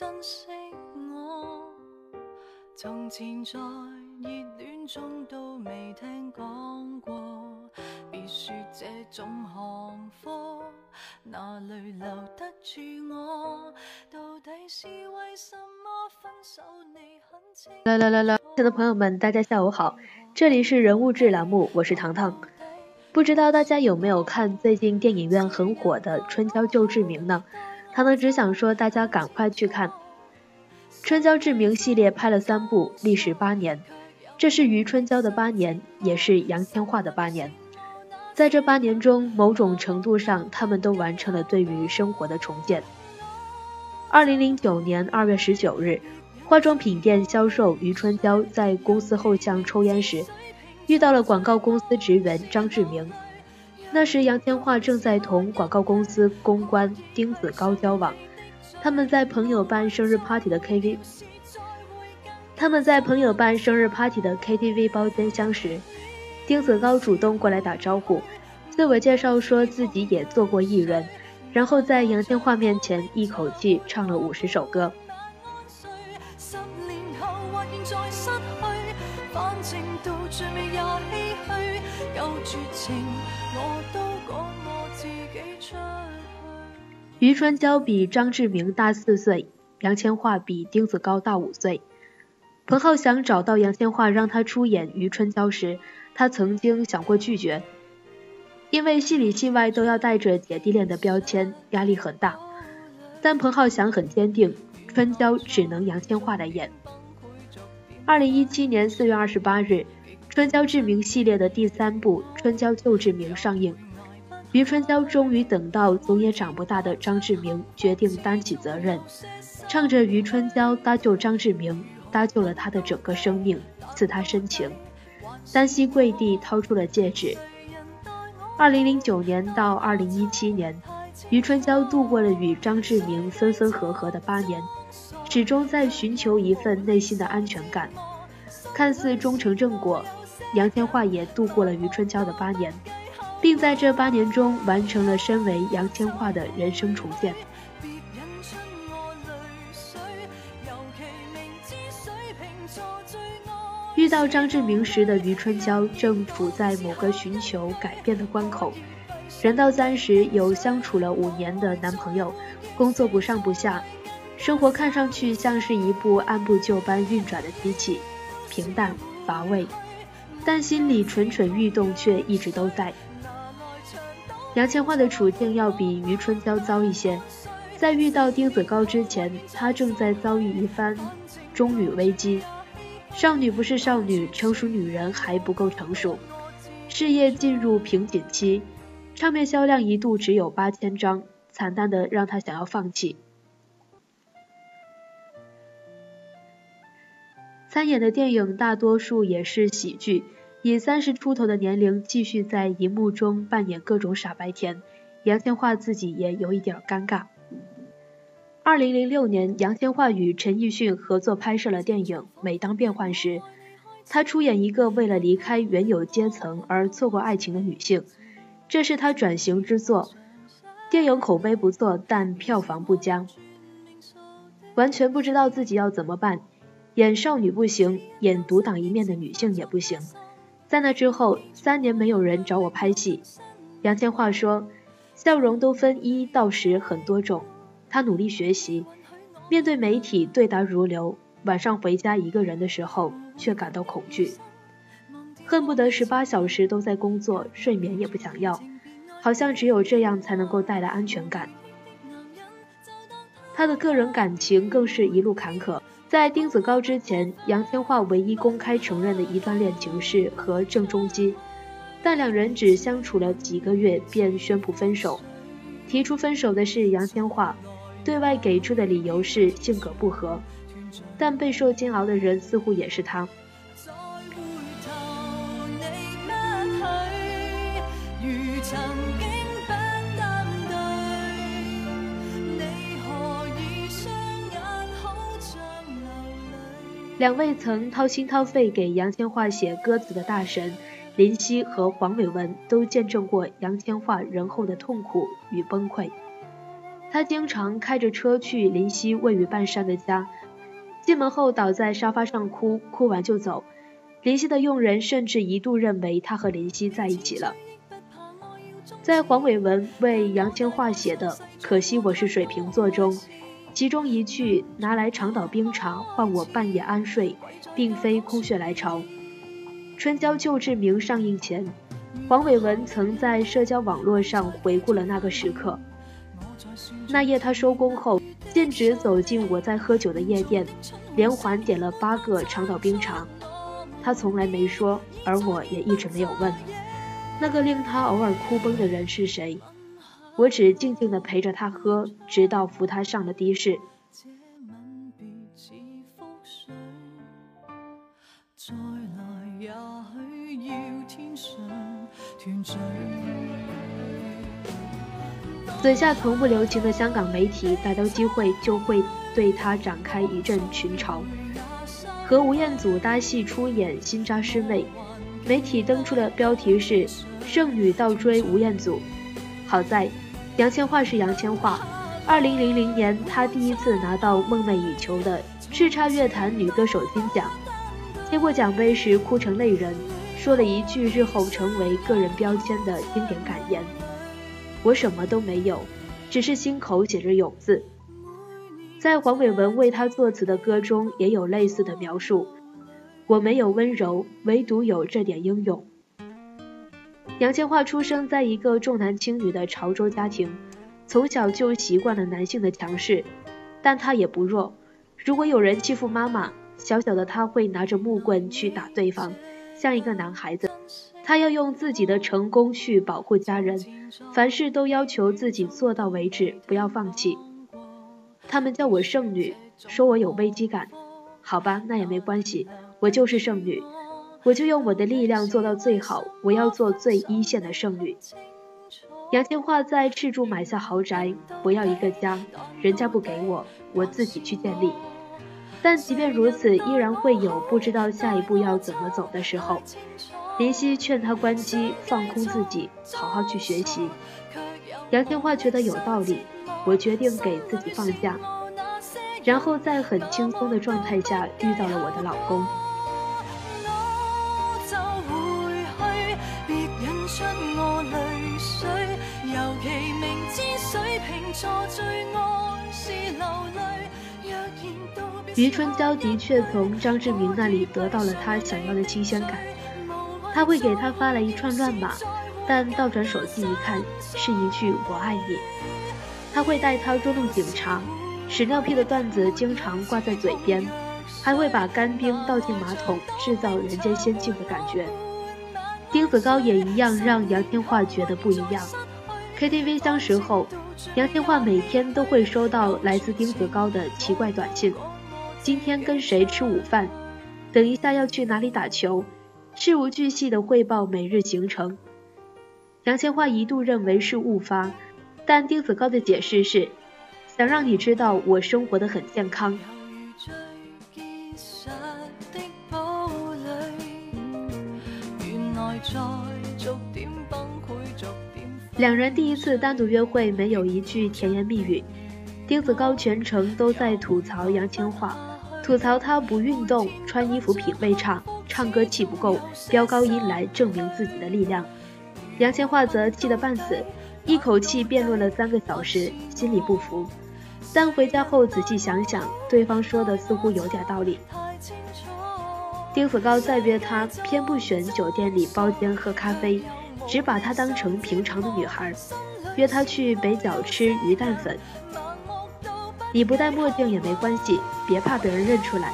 珍惜我？从前在热恋中都未听讲过，别说这种行货，哪里留得住我？到底是为什么分手你很清？来来来来，亲爱的朋友们，大家下午好，这里是人物志栏目，我？是糖糖。不知道大家有没有看最近电影院很火的《春娇救志明》呢？糖糖只想说，大家赶快去看。春娇志明系列拍了三部，历时八年，这是余春娇的八年，也是杨千嬅的八年。在这八年中，某种程度上，他们都完成了对于生活的重建。二零零九年二月十九日，化妆品店销售余春娇在公司后巷抽烟时，遇到了广告公司职员张志明。那时，杨千嬅正在同广告公司公关丁子高交往。他们在朋友办生日 party 的 KTV，他们在朋友办生日 party 的 KTV 包间相识，丁子高主动过来打招呼，自我介绍说自己也做过艺人，然后在杨千嬅面前一口气唱了五十首歌。余春娇比张志明大四岁，杨千嬅比丁子高大五岁。彭浩翔找到杨千嬅让她出演余春娇时，她曾经想过拒绝，因为戏里戏外都要带着姐弟恋的标签，压力很大。但彭浩翔很坚定，春娇只能杨千嬅来演。二零一七年四月二十八日，春娇志明系列的第三部《春娇救志明》上映。余春娇终于等到总也长不大的张志明决定担起责任，唱着余春娇搭救张志明，搭救了他的整个生命，赐他深情。单膝跪地掏出了戒指。二零零九年到二零一七年，余春娇度过了与张志明分分合合的八年，始终在寻求一份内心的安全感。看似终成正果，杨千嬅也度过了余春娇的八年。并在这八年中完成了身为杨千嬅的人生重建。遇到张志明时的余春娇正处在某个寻求改变的关口。人到三十，有相处了五年的男朋友，工作不上不下，生活看上去像是一部按部就班运转的机器，平淡乏味，但心里蠢蠢欲动却一直都在。杨千嬅的处境要比余春娇糟一些，在遇到丁子高之前，她正在遭遇一番中女危机。少女不是少女，成熟女人还不够成熟，事业进入瓶颈期，唱片销量一度只有八千张，惨淡的让她想要放弃。参演的电影大多数也是喜剧。以三十出头的年龄继续在荧幕中扮演各种傻白甜，杨千嬅自己也有一点尴尬。二零零六年，杨千嬅与陈奕迅合作拍摄了电影《每当变幻时》，她出演一个为了离开原有阶层而错过爱情的女性，这是她转型之作。电影口碑不错，但票房不佳。完全不知道自己要怎么办，演少女不行，演独当一面的女性也不行。在那之后，三年没有人找我拍戏。杨千嬅说：“笑容都分一到十很多种。”她努力学习，面对媒体对答如流。晚上回家一个人的时候，却感到恐惧，恨不得十八小时都在工作，睡眠也不想要，好像只有这样才能够带来安全感。他的个人感情更是一路坎坷。在丁子高之前，杨千嬅唯一公开承认的一段恋情是和郑中基，但两人只相处了几个月便宣布分手。提出分手的是杨千嬅，对外给出的理由是性格不合，但备受煎熬的人似乎也是他。两位曾掏心掏肺给杨千嬅写歌词的大神林夕和黄伟文，都见证过杨千嬅人后的痛苦与崩溃。他经常开着车去林夕位于半山的家，进门后倒在沙发上哭，哭完就走。林夕的佣人甚至一度认为他和林夕在一起了。在黄伟文为杨千嬅写的《可惜我是水瓶座》中。其中一句“拿来长岛冰茶换我半夜安睡”，并非空穴来潮。《春娇救志明》上映前，黄伟文曾在社交网络上回顾了那个时刻。那夜他收工后，径直走进我在喝酒的夜店，连环点了八个长岛冰茶。他从来没说，而我也一直没有问，那个令他偶尔哭崩的人是谁。我只静静地陪着他喝，直到扶他上了的士。嘴下从不留情的香港媒体，逮到机会就会对他展开一阵群嘲。和吴彦祖搭戏出演《新扎师妹》，媒体登出的标题是“剩女倒追吴彦祖”。好在。杨千嬅是杨千嬅。二零零零年，她第一次拿到梦寐以求的叱咤乐坛女歌手金奖，接过奖杯时哭成泪人，说了一句日后成为个人标签的经典感言：“我什么都没有，只是心口写着勇字。”在黄伟文为她作词的歌中也有类似的描述：“我没有温柔，唯独有这点英勇。”杨千嬅出生在一个重男轻女的潮州家庭，从小就习惯了男性的强势，但她也不弱。如果有人欺负妈妈，小小的她会拿着木棍去打对方，像一个男孩子。她要用自己的成功去保护家人，凡事都要求自己做到为止，不要放弃。他们叫我剩女，说我有危机感。好吧，那也没关系，我就是剩女。我就用我的力量做到最好，我要做最一线的剩女。杨千嬅在赤柱买下豪宅，我要一个家，人家不给我，我自己去建立。但即便如此，依然会有不知道下一步要怎么走的时候。林夕劝他关机，放空自己，好好去学习。杨千嬅觉得有道理，我决定给自己放假，然后在很轻松的状态下遇到了我的老公。余春娇的确从张志明那里得到了他想要的新鲜感，他会给他发来一串乱码，但倒转手机一看，是一句“我爱你”。他会带他捉弄警察，屎尿屁的段子经常挂在嘴边，还会把干冰倒进马桶，制造人间仙境的感觉。丁子高也一样，让杨天化觉得不一样。KTV 相识后，杨千嬅每天都会收到来自丁子高的奇怪短信：今天跟谁吃午饭？等一下要去哪里打球？事无巨细的汇报每日行程。杨千嬅一度认为是误发，但丁子高的解释是想让你知道我生活的很健康。两人第一次单独约会，没有一句甜言蜜语。丁子高全程都在吐槽杨千嬅，吐槽她不运动、穿衣服品味差、唱歌气不够，飙高音来证明自己的力量。杨千嬅则气得半死，一口气辩论了三个小时，心里不服。但回家后仔细想想，对方说的似乎有点道理。丁子高再约她，偏不选酒店里包间喝咖啡。只把她当成平常的女孩，约她去北角吃鱼蛋粉。你不戴墨镜也没关系，别怕被人认出来。”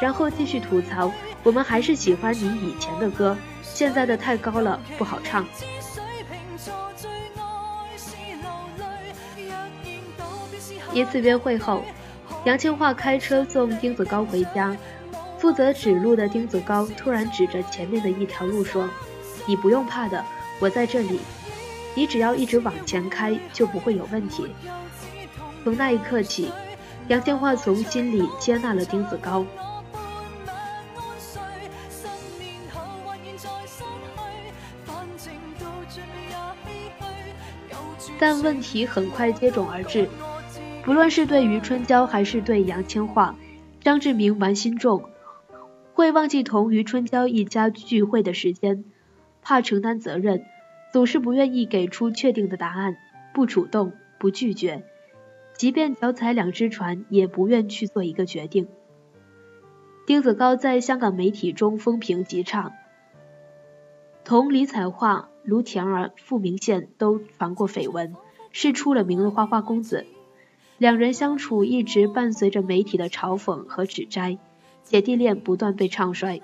然后继续吐槽：“我们还是喜欢你以前的歌，现在的太高了，不好唱。”一次约会后，杨千嬅开车送丁子高回家，负责指路的丁子高突然指着前面的一条路说：“你不用怕的，我在这里，你只要一直往前开，就不会有问题。”从那一刻起，杨千嬅从心里接纳了丁子高。但问题很快接踵而至。不论是对于春娇还是对杨千嬅，张志明玩心重，会忘记同于春娇一家聚会的时间，怕承担责任，总是不愿意给出确定的答案，不主动，不拒绝，即便脚踩两只船，也不愿去做一个决定。丁子高在香港媒体中风评极差，同李彩桦、卢田儿、傅明宪都传过绯闻，是出了名的花花公子。两人相处一直伴随着媒体的嘲讽和指摘，姐弟恋不断被唱衰。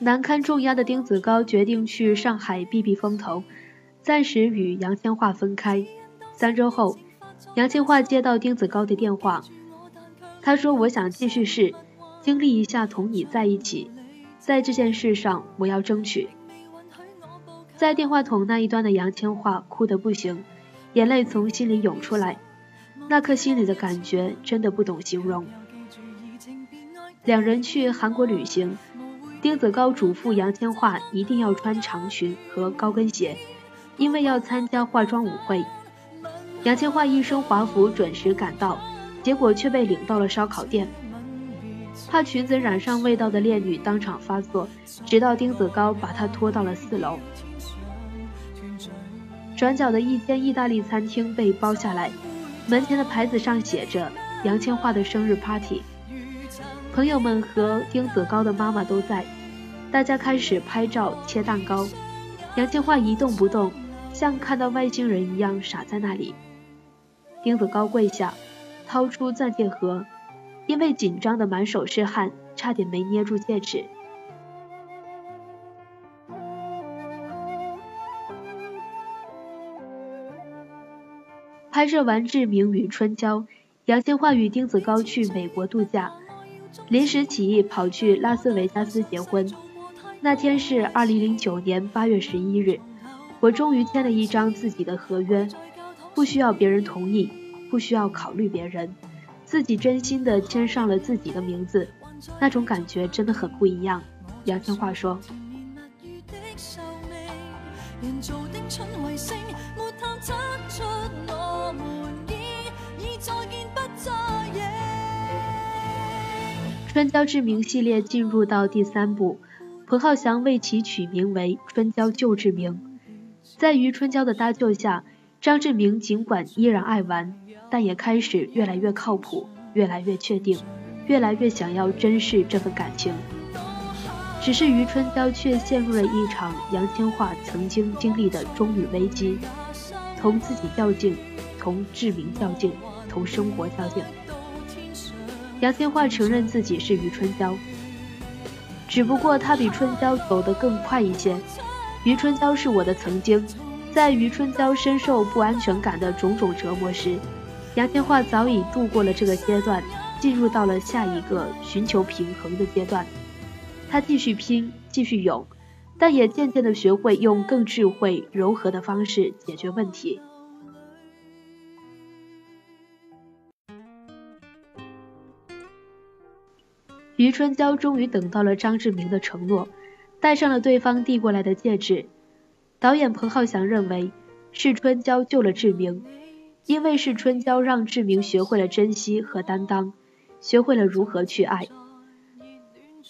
难堪重压的丁子高决定去上海避避风头，暂时与杨千嬅分开。三周后，杨千嬅接到丁子高的电话，他说：“我想继续试，经历一下同你在一起，在这件事上我要争取。”在电话筒那一端的杨千嬅哭得不行，眼泪从心里涌出来。那颗心里的感觉真的不懂形容。两人去韩国旅行，丁子高嘱咐杨千嬅一定要穿长裙和高跟鞋，因为要参加化妆舞会。杨千嬅一身华服准时赶到，结果却被领到了烧烤店。怕裙子染上味道的烈女当场发作，直到丁子高把她拖到了四楼。转角的一间意大利餐厅被包下来。门前的牌子上写着杨千嬅的生日 party，朋友们和丁子高的妈妈都在，大家开始拍照切蛋糕，杨千嬅一动不动，像看到外星人一样傻在那里。丁子高跪下，掏出钻戒盒，因为紧张的满手是汗，差点没捏住戒指。拍摄完《志明与春娇》，杨千嬅与丁子高去美国度假，临时起意跑去拉斯维加斯结婚。那天是二零零九年八月十一日，我终于签了一张自己的合约，不需要别人同意，不需要考虑别人，自己真心的签上了自己的名字，那种感觉真的很不一样。杨千嬅说。春娇志明系列进入到第三部，何浩翔为其取名为春娇救志明。在于春娇的搭救下，张志明尽管依然爱玩，但也开始越来越靠谱，越来越确定，越来越想要珍视这份感情。只是于春娇却陷入了一场杨千嬅曾经经历的中女危机，同自己较劲，同志明较劲，同生活较劲。杨千嬅承认自己是余春娇，只不过他比春娇走得更快一些。余春娇是我的曾经，在余春娇深受不安全感的种种折磨时，杨千嬅早已度过了这个阶段，进入到了下一个寻求平衡的阶段。她继续拼，继续勇，但也渐渐地学会用更智慧、柔和的方式解决问题。余春娇终于等到了张志明的承诺，戴上了对方递过来的戒指。导演彭浩翔认为是春娇救了志明，因为是春娇让志明学会了珍惜和担当，学会了如何去爱。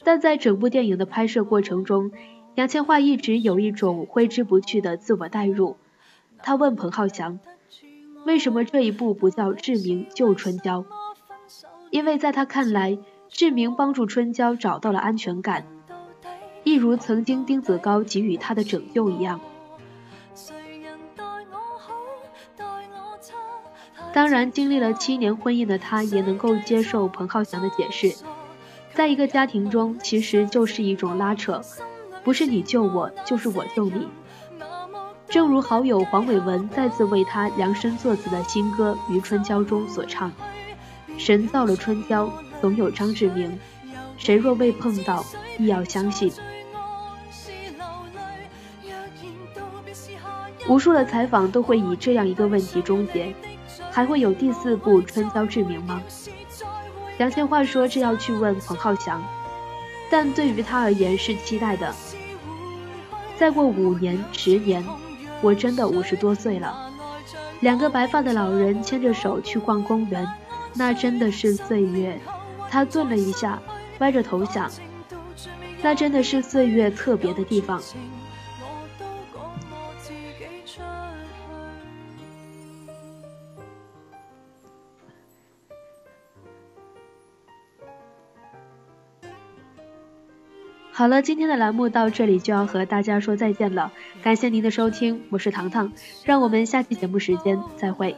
但在整部电影的拍摄过程中，杨千嬅一直有一种挥之不去的自我代入。他问彭浩翔：“为什么这一部不叫志明救春娇？”因为在他看来。志明帮助春娇找到了安全感，一如曾经丁子高给予他的拯救一样。当然，经历了七年婚姻的他，也能够接受彭浩翔的解释。在一个家庭中，其实就是一种拉扯，不是你救我，就是我救你。正如好友黄伟文再次为他量身作词的新歌《于春娇》中所唱：“神造了春娇，总有张志明。谁若未碰到，亦要相信。”无数的采访都会以这样一个问题终结：还会有第四部《春娇志明》吗？杨千嬅说：“这要去问彭浩翔，但对于他而言是期待的。再过五年、十年，我真的五十多岁了。两个白发的老人牵着手去逛公园，那真的是岁月。”他顿了一下，歪着头想：“那真的是岁月特别的地方。”好了，今天的栏目到这里就要和大家说再见了，感谢您的收听，我是糖糖，让我们下期节目时间再会。